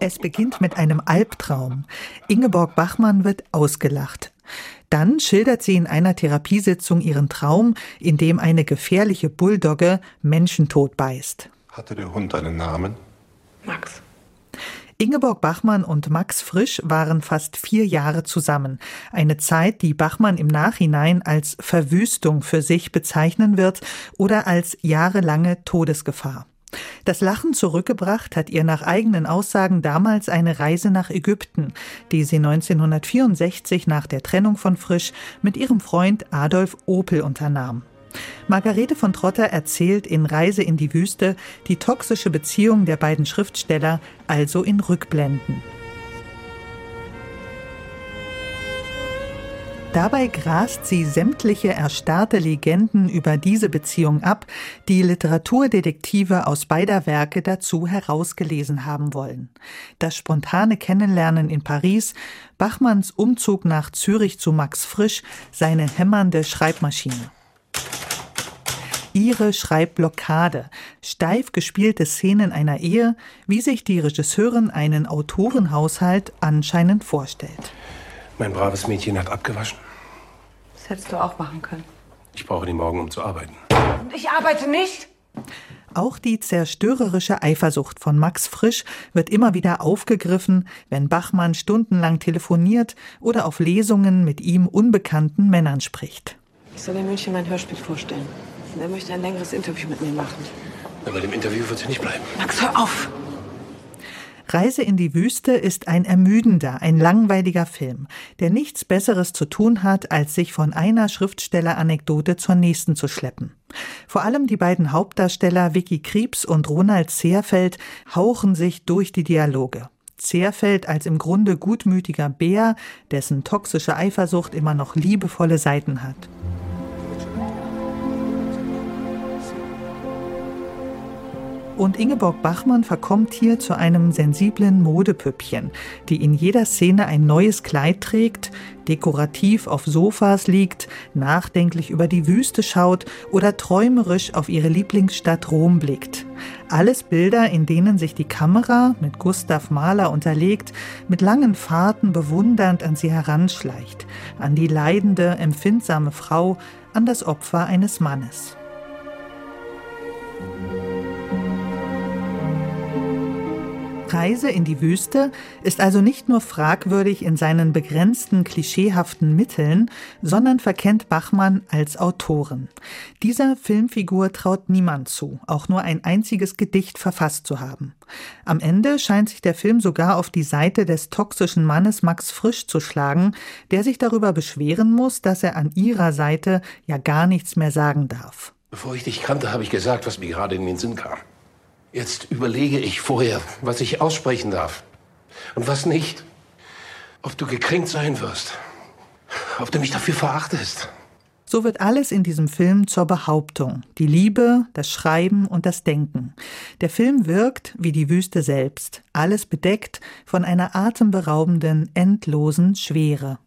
Es beginnt mit einem Albtraum. Ingeborg Bachmann wird ausgelacht. Dann schildert sie in einer Therapiesitzung ihren Traum, in dem eine gefährliche Bulldogge Menschen beißt. Hatte der Hund einen Namen? Max. Ingeborg Bachmann und Max Frisch waren fast vier Jahre zusammen. Eine Zeit, die Bachmann im Nachhinein als Verwüstung für sich bezeichnen wird oder als jahrelange Todesgefahr. Das Lachen zurückgebracht hat ihr nach eigenen Aussagen damals eine Reise nach Ägypten, die sie 1964 nach der Trennung von Frisch mit ihrem Freund Adolf Opel unternahm. Margarete von Trotter erzählt in Reise in die Wüste die toxische Beziehung der beiden Schriftsteller, also in Rückblenden. Dabei grast sie sämtliche erstarrte Legenden über diese Beziehung ab, die Literaturdetektive aus beider Werke dazu herausgelesen haben wollen. Das spontane Kennenlernen in Paris, Bachmanns Umzug nach Zürich zu Max Frisch, seine hämmernde Schreibmaschine. Ihre Schreibblockade, steif gespielte Szenen einer Ehe, wie sich die Regisseurin einen Autorenhaushalt anscheinend vorstellt. Mein braves Mädchen hat abgewaschen. Das hättest du auch machen können. Ich brauche die morgen, um zu arbeiten. Und ich arbeite nicht? Auch die zerstörerische Eifersucht von Max Frisch wird immer wieder aufgegriffen, wenn Bachmann stundenlang telefoniert oder auf Lesungen mit ihm unbekannten Männern spricht. Ich soll in München mein Hörspiel vorstellen. Und er möchte ein längeres Interview mit mir machen. Aber dem Interview wird sie nicht bleiben. Max, hör auf! Reise in die Wüste ist ein ermüdender, ein langweiliger Film, der nichts Besseres zu tun hat, als sich von einer Schriftstelleranekdote zur nächsten zu schleppen. Vor allem die beiden Hauptdarsteller Vicky Kriebs und Ronald Zehrfeld hauchen sich durch die Dialoge. Zehrfeld als im Grunde gutmütiger Bär, dessen toxische Eifersucht immer noch liebevolle Seiten hat. Und Ingeborg Bachmann verkommt hier zu einem sensiblen Modepüppchen, die in jeder Szene ein neues Kleid trägt, dekorativ auf Sofas liegt, nachdenklich über die Wüste schaut oder träumerisch auf ihre Lieblingsstadt Rom blickt. Alles Bilder, in denen sich die Kamera, mit Gustav Mahler unterlegt, mit langen Fahrten bewundernd an sie heranschleicht, an die leidende, empfindsame Frau, an das Opfer eines Mannes. Reise in die Wüste ist also nicht nur fragwürdig in seinen begrenzten, klischeehaften Mitteln, sondern verkennt Bachmann als Autorin. Dieser Filmfigur traut niemand zu, auch nur ein einziges Gedicht verfasst zu haben. Am Ende scheint sich der Film sogar auf die Seite des toxischen Mannes Max Frisch zu schlagen, der sich darüber beschweren muss, dass er an ihrer Seite ja gar nichts mehr sagen darf. Bevor ich dich kannte, habe ich gesagt, was mir gerade in den Sinn kam. Jetzt überlege ich vorher, was ich aussprechen darf und was nicht. Ob du gekränkt sein wirst. Ob du mich dafür verachtest. So wird alles in diesem Film zur Behauptung. Die Liebe, das Schreiben und das Denken. Der Film wirkt wie die Wüste selbst. Alles bedeckt von einer atemberaubenden, endlosen Schwere.